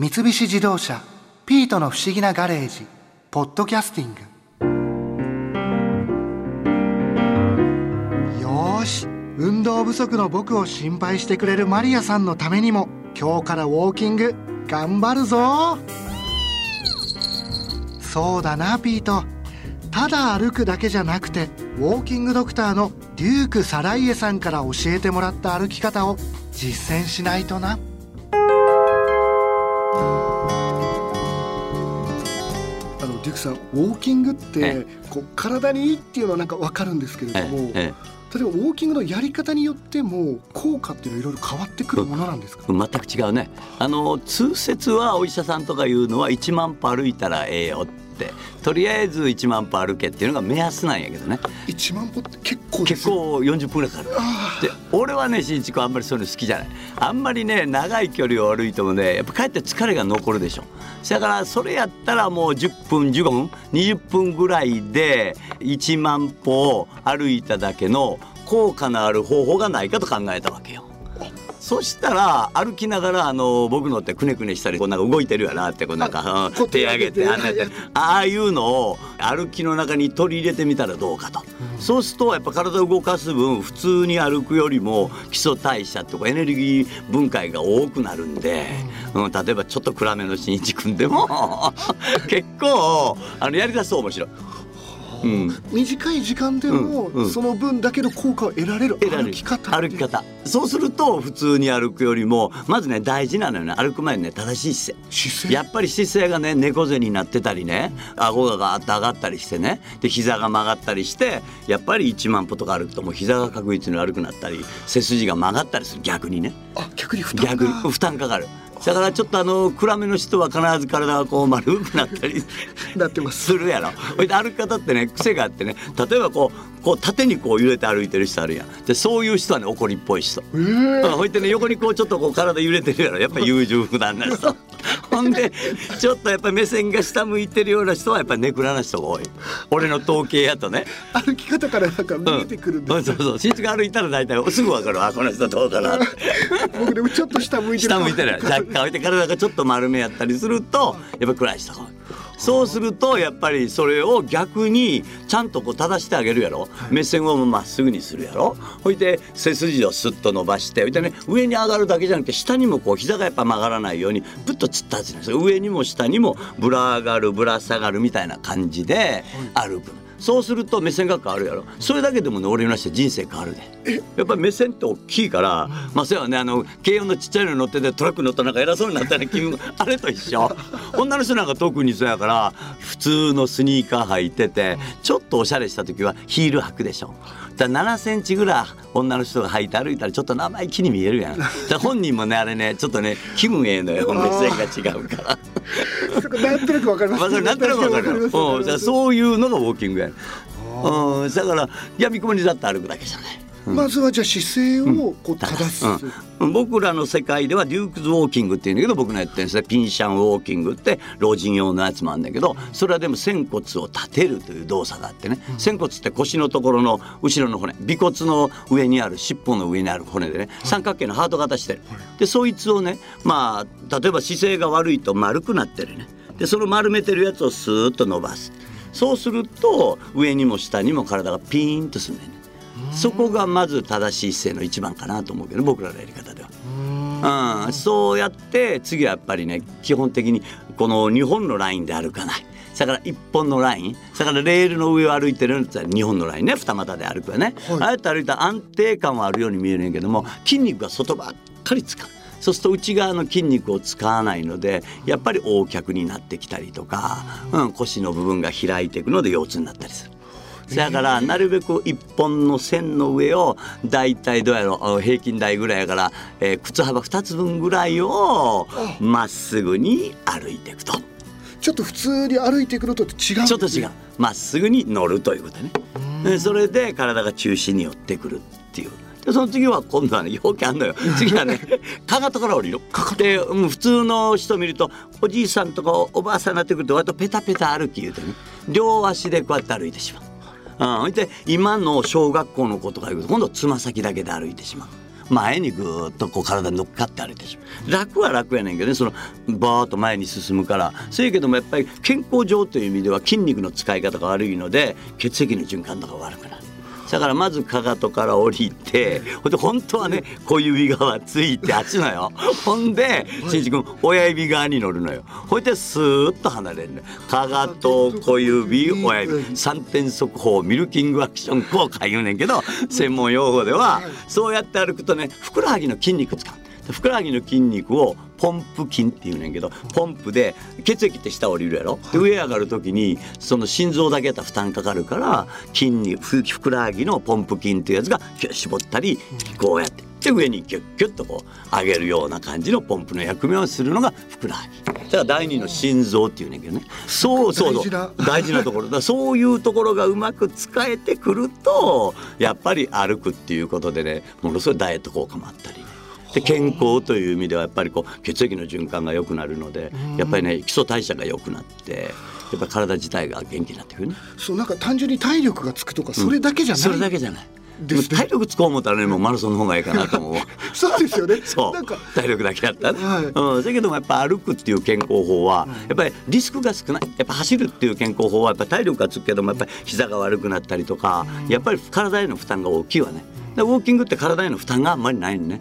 三菱自動車「ピートの不思議なガレージ」「ポッドキャスティング」よし運動不足の僕を心配してくれるマリアさんのためにも今日からウォーキング頑張るぞ。そうだなピート。ただ歩くだけじゃなくてウォーキングドクターのデューク・サライエさんから教えてもらった歩き方を実践しないとな。あのデュークさんウォーキングってこう体にいいっていうのはなんかわかるんですけれども、例えばウォーキングのやり方によっても効果っていうのはいろいろ変わってくるものなんですか、うん、全く違うね。あの通説はお医者さんとか言うのは1万歩歩いたらええよってとりあえず1万歩歩けっていうのが目安なんやけどね。1万歩って結構結構40分ぐらいかかる。で俺はね新一君あんまりそういうの好きじゃない。あんまりね長い距離を歩いてもねやっぱかえって疲れが残るでしょ。だからそれやったらもう10分15分20分ぐらいで1万歩歩いただけの効果のある方法がないかと考えたわけよ。そしたら歩きながらあの僕のってくねくねしたりこうなんか動いてるやなってこうなんか、うん、手上げてあああいうのを歩きの中に取り入れてみたらどうかと、うん、そうするとやっぱ体を動かす分普通に歩くよりも基礎代謝とかエネルギー分解が多くなるんで、うん、例えばちょっと暗めの新一君でも 結構あのやりだすと面白い。うん、短い時間でも、その分だけの効果を得られる歩き方。歩き方。そうすると普通に歩くよりもまずね大事なのよね。歩く前にね正しい姿勢。やっぱり姿勢がね猫背になってたりね顎がガーッと上がったりしてねで膝が曲がったりしてやっぱり1万歩とか歩くともう膝が確実に悪くなったり背筋が曲がったりする。逆にね。あ逆に負担逆に負担かかるだからちょっとあの暗めの人は必ず体がこう丸くなったり なってます。するやろ。ほいで歩き方ってね癖があってね例えばこうこう縦にこう揺れて歩いてる人あるやん。でそういう人はね怒りっぽい人、えー、ほいでね横にこうちょっとこう体揺れてるやろ。やっぱり優柔不断な人ほんでちょっとやっぱ目線が下向いてるような人はやっぱネクラな人が多い。俺の統計やとね。歩き方からなんか見えてくるんです、うん、そうそう。新地が歩いたら大体すぐ分かるあこの人どうかな。僕でもちょっと下向いてる下向いてる。若干置いて体がちょっと丸めやったりするとやっぱ暗い人が多いそうするとやっぱりそれを逆にちゃんとこう正してあげるやろ、はい、目線をまっすぐにするやろ。ほいで背筋をスッと伸ばしてほいでね上に上がるだけじゃなくて下にもこう膝がやっぱ曲がらないようにプッとつったはずなんですよ上にも下にもぶら上がるぶら下がるみたいな感じで歩く。はいそうすると目線が変わるやろ。それだけでもね俺のして人生変わるで。やっぱり目線って大きいから、まあそうやねあの軽音のちっちゃいの乗っててトラック乗ったなんか偉そうになったら気分あれと一緒。女の人なんか特にそうやから普通のスニーカー履いててちょっとおしゃれした時はヒール履くでしょだ7センチぐらい女の人が履いて歩いたらちょっと生意気に見えるやん。だ本人もねあれねちょっっとね気分ええのよ。目線が違うから。なんとなくわかります、ね、なんとなくわかるうんそういうのがウォーキングやうん、だからやみくもにだって歩くだけじゃない。まずはじゃあ姿勢をこう正す、うん、僕らの世界ではデュークズウォーキングっていうんだけど僕のやってるんですね。ピンシャンウォーキングって老人用のやつもあるんだけどそれはでも仙骨を立てるという動作があってね、うん、仙骨って腰のところの後ろの骨尾骨の上にある尻尾の上にある骨でね、三角形のハート型してる、はい、でそいつをねまあ例えば姿勢が悪いと丸くなってるね。でその丸めてるやつをスーッと伸ばす。そうすると上にも下にも体がピーンとするんだよねそこがまず正しい姿勢の一番かなと思うけど僕らのやり方では。うん、そうやって次はやっぱりね基本的にこの2本のラインで歩かない。だから1本のラインだからレールの上を歩いてるんだったら2本のラインね二股で歩くよね、はい、ああやって歩いたら安定感はあるように見えるんやけども筋肉が外ばっかり使う。そうすると内側の筋肉を使わないのでやっぱり横脚になってきたりとか、うん、腰の部分が開いていくので腰痛になったりする。だからなるべく一本の線の上をだいたいどうやろ平均台ぐらいやから、えー、靴幅2つ分ぐらいをまっすぐに歩いていくと。ちょっと普通に歩いていくのと違う、ちょっと違う。まっすぐに乗るということね。それで体が中心に寄ってくるっていう。でその次は今度はね表記あんのよ。次はね かかとから降りる。で、うん、普通の人見るとおじいさんとかおばあさんになってくると割とペタペタ歩き言うてね。両足でこうやって歩いてしまう。うん、で今の小学校の子とかいうと今度はつま先だけで歩いてしまう。前にぐっとこう体に乗っかって歩いてしまう楽は楽やねんけどねそのバーッと前に進むからそうやけどもやっぱり健康上という意味では筋肉の使い方が悪いので血液の循環とか悪くなる。だからまずかかとから降りてほんで本当はね小指側ついてあっちのよ。ほんでしんいち君親指側に乗るのよ。ほいでスーッと離れるのよ。かかと小指親指。三点速報ミルキングアクション効果言うねんけど専門用語ではそうやって歩くとねふくらはぎの筋肉使う。ふくらはぎの筋肉をポンプ筋っていうねんけどポンプで血液って下降りるやろ、で上上がる時にその心臓だけやったら負担かかるから筋肉ふくらはぎのポンプ筋っていうやつが絞ったりこうやって。で上にキュッキュッとこう上げるような感じのポンプの役目をするのがふくらはぎ。だから第二の心臓っていうねんけどね。そうそうそう。大事なところ。だそういうところがうまく使えてくるとやっぱり歩くっていうことでねものすごいダイエット効果もあったり。で健康という意味ではやっぱりこう血液の循環が良くなるのでやっぱりね基礎代謝が良くなってやっぱ体自体が元気になってくるね。そうなんか単純に体力がつくとかそれだけじゃない、うん、それだけじゃない。でも体力つこう思ったらねもうマラソンの方がいいかなと思う。そうですよね。そう。なんか体力だけやったら、はい、うん、だけどもやっぱ歩くっていう健康法は、やっぱりリスクが少ない。やっぱ走るっていう健康法はやっぱ体力がつくけどもやっぱり膝が悪くなったりとか、やっぱり体への負担が大きいわね。ウォーキングって体への負担があんまりないのね、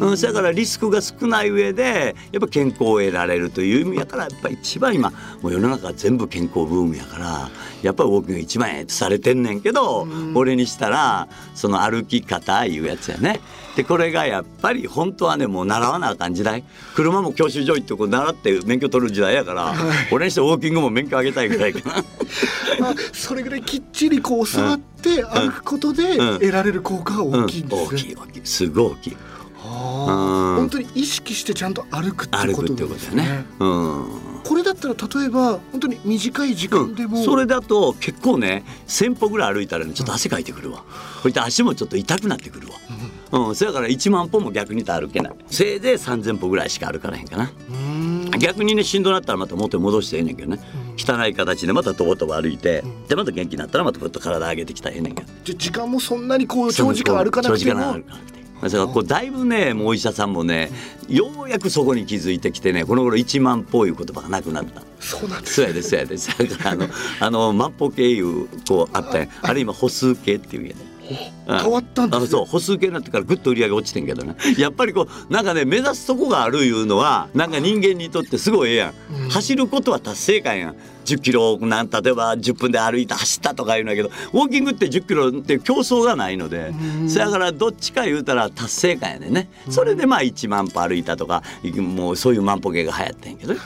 うん、だからリスクが少ない上でやっぱ健康を得られるという意味やからやっぱ一番今もう世の中全部健康ブームやからやっぱりウォーキングが一番ええとされてんねんけど、うん、俺にしたらその歩き方いうやつやね。でこれがやっぱり本当はねもう習わなあかん時代車も教習所行ってこう習って免許取る時代やから、はい、俺にしてウォーキングも免許あげたいぐらいかな。まあ、それぐらいきっちりこう教わって歩くことで得られる効果が大きいんですね。大きい大きいすごい大きい。本当に意識してちゃんと歩くってことですね。ね。うん、これだったら例えば本当に短い時間でも、うん、それだと結構ね1,000歩ぐらい歩いたらねちょっと汗かいてくるわ。こういった足もちょっと痛くなってくるわ。うん、そやから1万歩も逆に言歩けない。せいぜい3,000歩ぐらいしか歩かれへんかな。逆にねしんどなったらまた元に戻してええねんけどね、汚い形でまたとぼとぼ歩いて、でまた元気になったらまたぐっと体上げてきたらええねんけど。じゃ時間もそんなにこう長時間歩かなくても長時間歩かなくてだか。らこうだいぶねもうお医者さんもねようやくそこに気づいてきてねこの頃一万歩いう言葉がなくなった。そうなんです、そうやでそうやで。だからあのあの万歩計いうこうあったんあれ今歩数計っていうやね変わったんです、ね、そう歩数計になってからぐっと売り上げ落ちてんけどね。やっぱりこうなんかね目指すとこがあるいうのはなんか人間にとってすごいええやん、うん、走ることは達成感やん。10キロなん例えば10分で歩いた走ったとか言うんだけどウォーキングって10キロって競争がないのでそやからどっちか言うたら達成感やねね。それでまあ1万歩歩いたとかもうそういう万歩計が流行ってんけどね。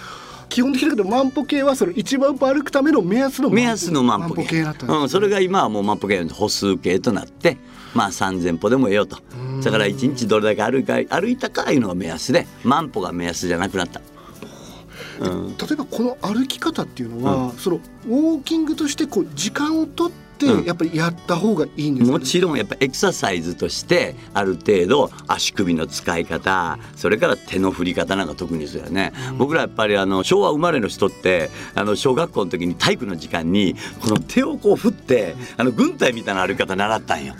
基本的だけど万歩計はその一万歩歩くための目安の目安の万歩計。だった、ね、うん、それが今はもう万歩計の歩数計となってまあ3,000歩でもええよと。だから1日どれだけ歩いか歩いたかいうのが目安で万歩が目安じゃなくなった。うん、例えばこの歩き方っていうのは、うん、そのウォーキングとしてこう時間をとってってやっぱりやった方がいいんですか、ね、もちろんやっぱエクササイズとしてある程度足首の使い方それから手の振り方なんか特にですよね、うん、僕らやっぱりあの昭和生まれの人ってあの小学校の時に体育の時間にこの手をこう振ってあの軍隊みたいな歩き方習ったんよ。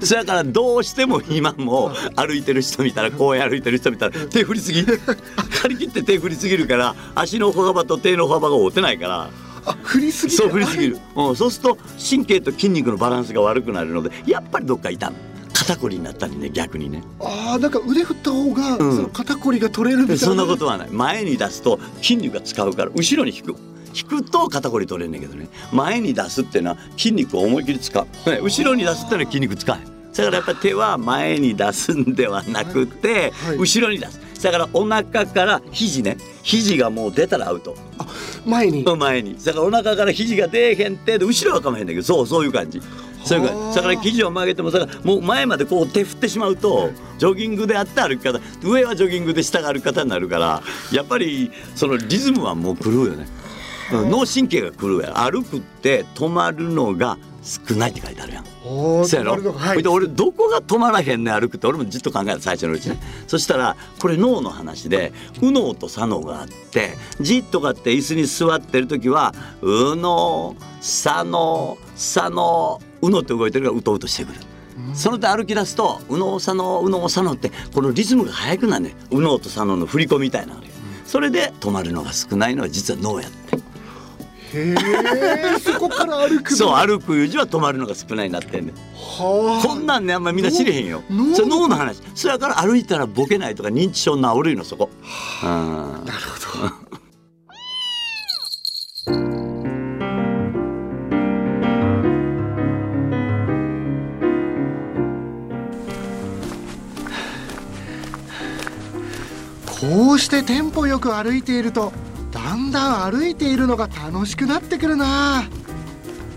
そやからどうしても今も歩いてる人見たらこう歩いてる人見たら手振りすぎ。張り切って手振りすぎるから足の歩幅と手の歩幅が合うてないからあ振りすぎそう振りすぎる、うん、そうすると神経と筋肉のバランスが悪くなるのでやっぱりどっか痛む。肩こりになったりね逆にね。ああなんか腕振った方が、うん、その肩こりが取れるみたいな？そんなことはない。前に出すと筋肉が使うから後ろに引く。引くと肩こり取れんねんけどね。前に出すっていうのは筋肉を思い切り使う、ね、後ろに出すっていうのは筋肉使えだからやっぱ手は前に出すんではなくて、はいはい、後ろに出す。だからお腹から肘ね。肘がもう出たらアウト前に。前に。だからお腹から肘が出えへんって後ろはかまへんだけどそうそういう感じ。そういう感じ。だから肘を曲げてもだからもう前までこう手振ってしまうとジョギングであった歩き方上はジョギングで下が歩き方になるからやっぱりそのリズムはもう狂うよね脳神経が狂うや歩くって止まるのが少ないって書いてあるやん。そうやろ、はい、で俺どこが止まらへんね歩くって俺もじっと考えた最初のうちね。そしたらこれ脳の話で右脳と左脳があってじっとかって椅子に座ってる時は右脳左脳左脳右脳って動いてるからうとうとしてくる。その手歩き出すと右脳左脳右脳左脳ってこのリズムが速くなるね右脳と左脳の振り子みたいなのそれで止まるのが少ないのは実は脳やってへえそこから歩くそう歩くいう字は止まるのが少ないなってんねはこんなんねあんまみんな知れへんよ。脳それ脳の話。そやから歩いたらボケないとか認知症治るのそこ。うん。なるほど。こうしてテンポよく歩いているとだだん歩いているのが楽しくなってくるな。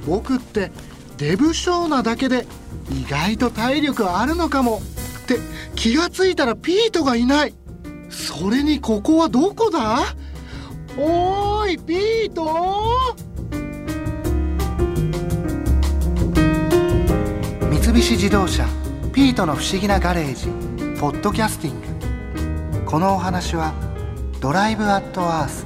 僕ってデブ症なだけで意外と体力あるのかもって気がついたらピートがいない。それにここはどこだ？おーいピート！三菱自動車ピートの不思議なガレージポッドキャスティング。このお話はドライブアットアース